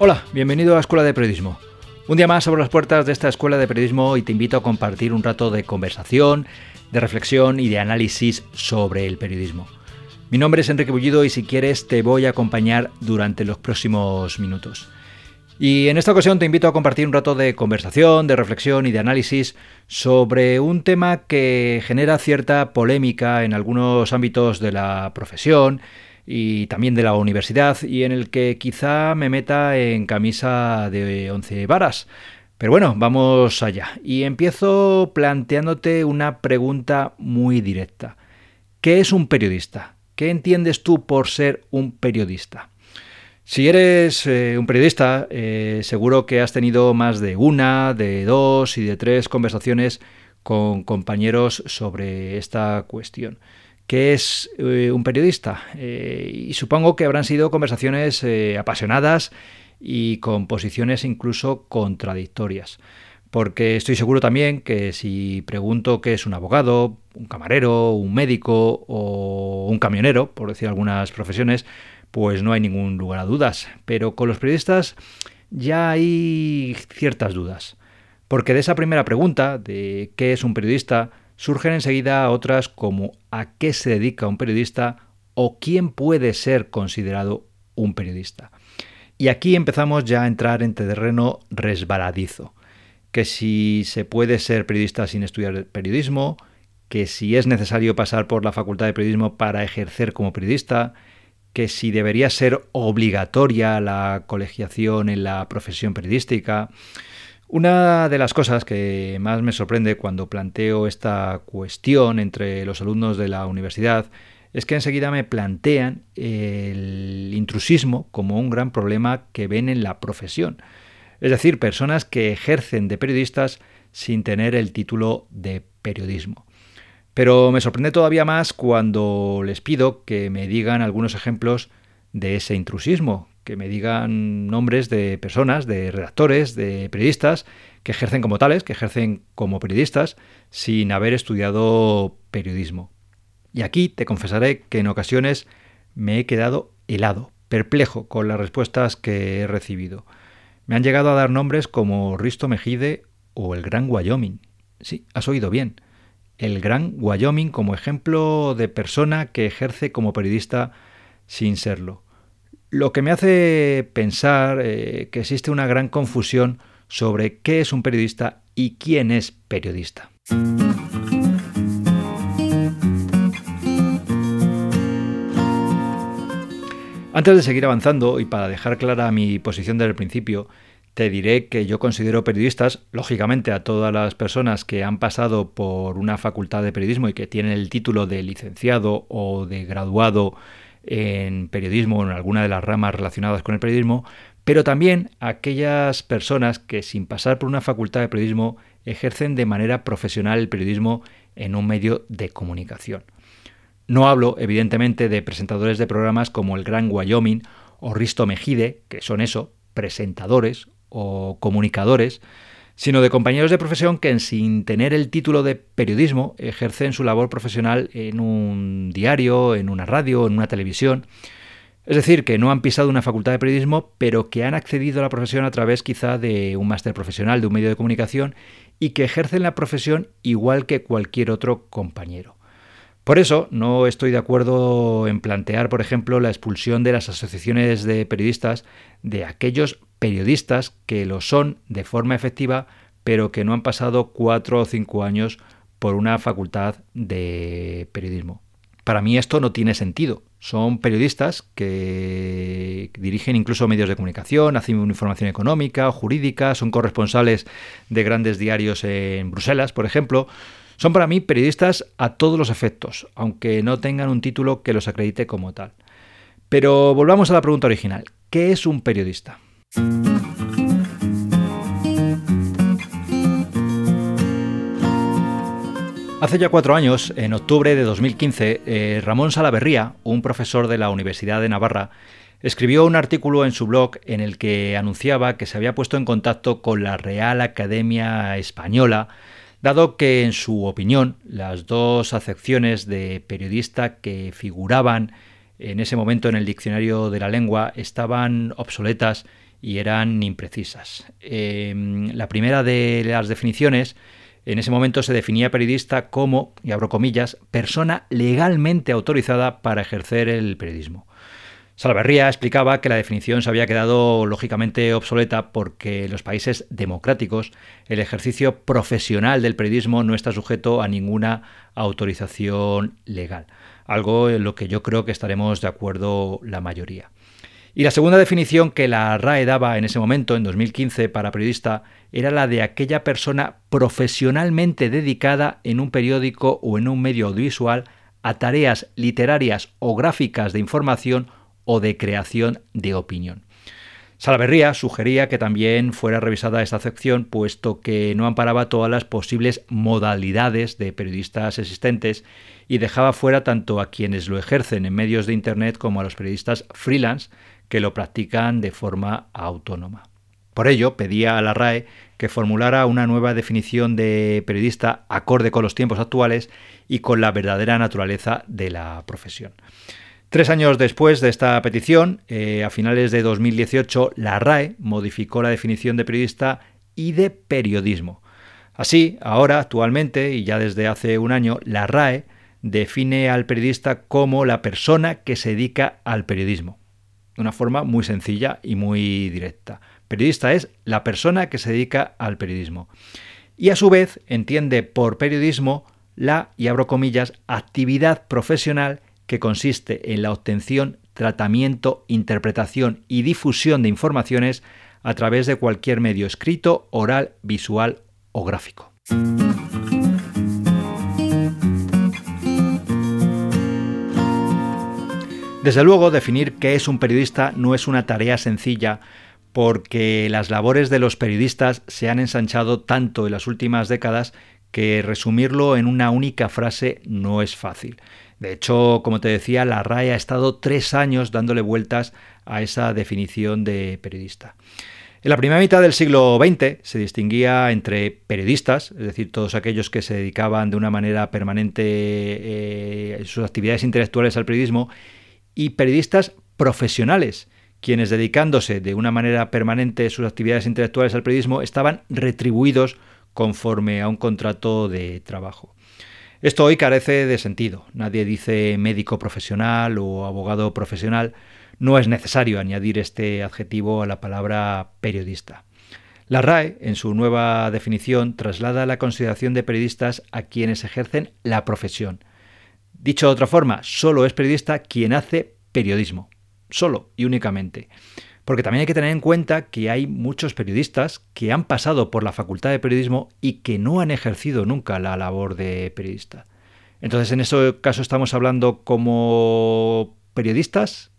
Hola, bienvenido a Escuela de Periodismo. Un día más abro las puertas de esta Escuela de Periodismo y te invito a compartir un rato de conversación, de reflexión y de análisis sobre el periodismo. Mi nombre es Enrique Bullido y si quieres te voy a acompañar durante los próximos minutos. Y en esta ocasión te invito a compartir un rato de conversación, de reflexión y de análisis sobre un tema que genera cierta polémica en algunos ámbitos de la profesión y también de la universidad y en el que quizá me meta en camisa de once varas. Pero bueno, vamos allá. Y empiezo planteándote una pregunta muy directa. ¿Qué es un periodista? ¿Qué entiendes tú por ser un periodista? Si eres eh, un periodista, eh, seguro que has tenido más de una, de dos y de tres conversaciones con compañeros sobre esta cuestión. ¿Qué es eh, un periodista? Eh, y supongo que habrán sido conversaciones eh, apasionadas y con posiciones incluso contradictorias. Porque estoy seguro también que si pregunto qué es un abogado, un camarero, un médico o un camionero, por decir algunas profesiones, pues no hay ningún lugar a dudas. Pero con los periodistas ya hay ciertas dudas. Porque de esa primera pregunta, de qué es un periodista, surgen enseguida otras como a qué se dedica un periodista o quién puede ser considerado un periodista. Y aquí empezamos ya a entrar en terreno resbaladizo, que si se puede ser periodista sin estudiar periodismo, que si es necesario pasar por la facultad de periodismo para ejercer como periodista, que si debería ser obligatoria la colegiación en la profesión periodística, una de las cosas que más me sorprende cuando planteo esta cuestión entre los alumnos de la universidad es que enseguida me plantean el intrusismo como un gran problema que ven en la profesión. Es decir, personas que ejercen de periodistas sin tener el título de periodismo. Pero me sorprende todavía más cuando les pido que me digan algunos ejemplos de ese intrusismo, que me digan nombres de personas, de redactores, de periodistas que ejercen como tales, que ejercen como periodistas sin haber estudiado periodismo. Y aquí te confesaré que en ocasiones me he quedado helado, perplejo con las respuestas que he recibido. Me han llegado a dar nombres como Risto Mejide o el Gran Wyoming. Sí, has oído bien. El Gran Wyoming como ejemplo de persona que ejerce como periodista sin serlo. Lo que me hace pensar eh, que existe una gran confusión sobre qué es un periodista y quién es periodista. Antes de seguir avanzando y para dejar clara mi posición desde el principio, te diré que yo considero periodistas, lógicamente a todas las personas que han pasado por una facultad de periodismo y que tienen el título de licenciado o de graduado en periodismo o en alguna de las ramas relacionadas con el periodismo, pero también aquellas personas que sin pasar por una facultad de periodismo ejercen de manera profesional el periodismo en un medio de comunicación. No hablo, evidentemente, de presentadores de programas como el Gran Wyoming o Risto Mejide, que son eso, presentadores o comunicadores, sino de compañeros de profesión que sin tener el título de periodismo ejercen su labor profesional en un diario, en una radio, en una televisión. Es decir, que no han pisado una facultad de periodismo, pero que han accedido a la profesión a través quizá de un máster profesional, de un medio de comunicación, y que ejercen la profesión igual que cualquier otro compañero. Por eso no estoy de acuerdo en plantear, por ejemplo, la expulsión de las asociaciones de periodistas de aquellos periodistas que lo son de forma efectiva, pero que no han pasado cuatro o cinco años por una facultad de periodismo. Para mí esto no tiene sentido. Son periodistas que dirigen incluso medios de comunicación, hacen información económica, jurídica, son corresponsales de grandes diarios en Bruselas, por ejemplo. Son para mí periodistas a todos los efectos, aunque no tengan un título que los acredite como tal. Pero volvamos a la pregunta original. ¿Qué es un periodista? Hace ya cuatro años, en octubre de 2015, eh, Ramón Salaverría, un profesor de la Universidad de Navarra, escribió un artículo en su blog en el que anunciaba que se había puesto en contacto con la Real Academia Española, dado que, en su opinión, las dos acepciones de periodista que figuraban en ese momento en el diccionario de la lengua estaban obsoletas y eran imprecisas. Em, la primera de las definiciones, en ese momento se definía periodista como, y abro comillas, persona legalmente autorizada para ejercer el periodismo. Salaverría explicaba que la definición se había quedado lógicamente obsoleta porque en los países democráticos el ejercicio profesional del periodismo no está sujeto a ninguna autorización legal, algo en lo que yo creo que estaremos de acuerdo la mayoría. Y la segunda definición que la RAE daba en ese momento, en 2015, para periodista, era la de aquella persona profesionalmente dedicada en un periódico o en un medio audiovisual a tareas literarias o gráficas de información o de creación de opinión. Salaverría sugería que también fuera revisada esta sección, puesto que no amparaba todas las posibles modalidades de periodistas existentes y dejaba fuera tanto a quienes lo ejercen en medios de Internet como a los periodistas freelance que lo practican de forma autónoma. Por ello, pedía a la RAE que formulara una nueva definición de periodista acorde con los tiempos actuales y con la verdadera naturaleza de la profesión. Tres años después de esta petición, eh, a finales de 2018, la RAE modificó la definición de periodista y de periodismo. Así, ahora, actualmente, y ya desde hace un año, la RAE define al periodista como la persona que se dedica al periodismo. De una forma muy sencilla y muy directa. Periodista es la persona que se dedica al periodismo. Y a su vez entiende por periodismo la, y abro comillas, actividad profesional que consiste en la obtención, tratamiento, interpretación y difusión de informaciones a través de cualquier medio escrito, oral, visual o gráfico. Desde luego, definir qué es un periodista no es una tarea sencilla porque las labores de los periodistas se han ensanchado tanto en las últimas décadas que resumirlo en una única frase no es fácil. De hecho, como te decía, la RAE ha estado tres años dándole vueltas a esa definición de periodista. En la primera mitad del siglo XX se distinguía entre periodistas, es decir, todos aquellos que se dedicaban de una manera permanente eh, sus actividades intelectuales al periodismo, y periodistas profesionales, quienes dedicándose de una manera permanente sus actividades intelectuales al periodismo estaban retribuidos conforme a un contrato de trabajo. Esto hoy carece de sentido. Nadie dice médico profesional o abogado profesional. No es necesario añadir este adjetivo a la palabra periodista. La RAE, en su nueva definición, traslada la consideración de periodistas a quienes ejercen la profesión. Dicho de otra forma, solo es periodista quien hace periodismo. Solo y únicamente. Porque también hay que tener en cuenta que hay muchos periodistas que han pasado por la Facultad de Periodismo y que no han ejercido nunca la labor de periodista. Entonces, en ese caso estamos hablando como periodistas,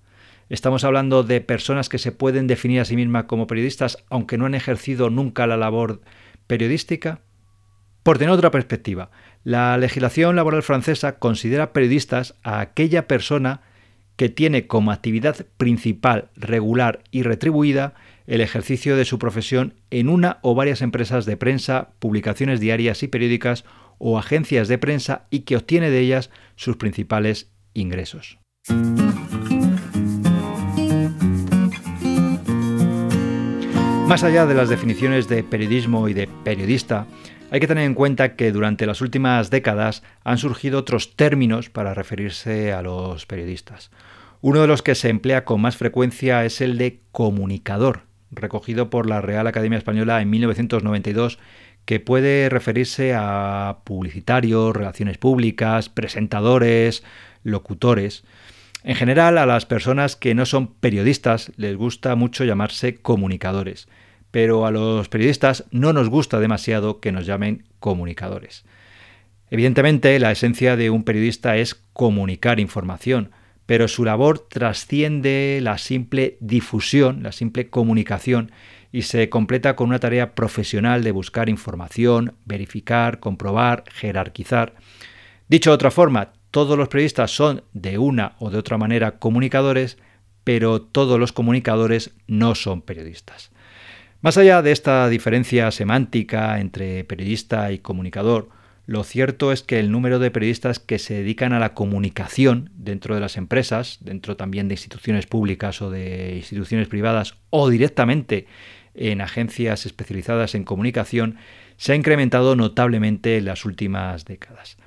estamos hablando de personas que se pueden definir a sí mismas como periodistas, aunque no han ejercido nunca la labor periodística. Por tener otra perspectiva, la legislación laboral francesa considera periodistas a aquella persona que tiene como actividad principal, regular y retribuida el ejercicio de su profesión en una o varias empresas de prensa, publicaciones diarias y periódicas o agencias de prensa y que obtiene de ellas sus principales ingresos. Más allá de las definiciones de periodismo y de periodista, hay que tener en cuenta que durante las últimas décadas han surgido otros términos para referirse a los periodistas. Uno de los que se emplea con más frecuencia es el de comunicador, recogido por la Real Academia Española en 1992, que puede referirse a publicitarios, relaciones públicas, presentadores, locutores. En general, a las personas que no son periodistas les gusta mucho llamarse comunicadores pero a los periodistas no nos gusta demasiado que nos llamen comunicadores. Evidentemente, la esencia de un periodista es comunicar información, pero su labor trasciende la simple difusión, la simple comunicación, y se completa con una tarea profesional de buscar información, verificar, comprobar, jerarquizar. Dicho de otra forma, todos los periodistas son de una o de otra manera comunicadores, pero todos los comunicadores no son periodistas. Más allá de esta diferencia semántica entre periodista y comunicador, lo cierto es que el número de periodistas que se dedican a la comunicación dentro de las empresas, dentro también de instituciones públicas o de instituciones privadas o directamente en agencias especializadas en comunicación, se ha incrementado notablemente en las últimas décadas.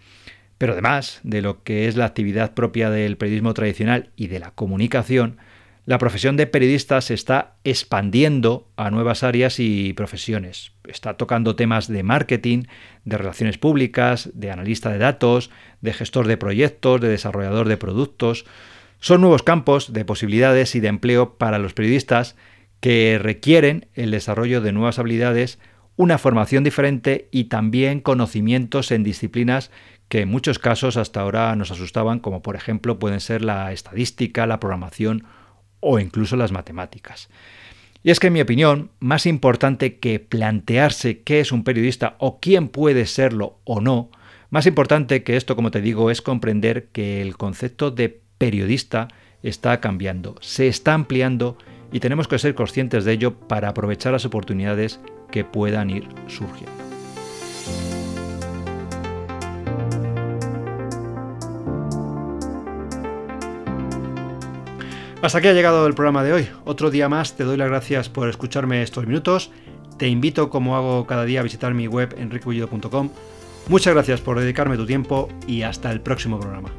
Pero además de lo que es la actividad propia del periodismo tradicional y de la comunicación, la profesión de periodista se está expandiendo a nuevas áreas y profesiones. Está tocando temas de marketing, de relaciones públicas, de analista de datos, de gestor de proyectos, de desarrollador de productos. Son nuevos campos de posibilidades y de empleo para los periodistas que requieren el desarrollo de nuevas habilidades, una formación diferente y también conocimientos en disciplinas que en muchos casos hasta ahora nos asustaban, como por ejemplo pueden ser la estadística, la programación o incluso las matemáticas. Y es que, en mi opinión, más importante que plantearse qué es un periodista o quién puede serlo o no, más importante que esto, como te digo, es comprender que el concepto de periodista está cambiando, se está ampliando y tenemos que ser conscientes de ello para aprovechar las oportunidades que puedan ir surgiendo. Hasta aquí ha llegado el programa de hoy. Otro día más te doy las gracias por escucharme estos minutos. Te invito, como hago cada día, a visitar mi web enriqueullido.com. Muchas gracias por dedicarme tu tiempo y hasta el próximo programa.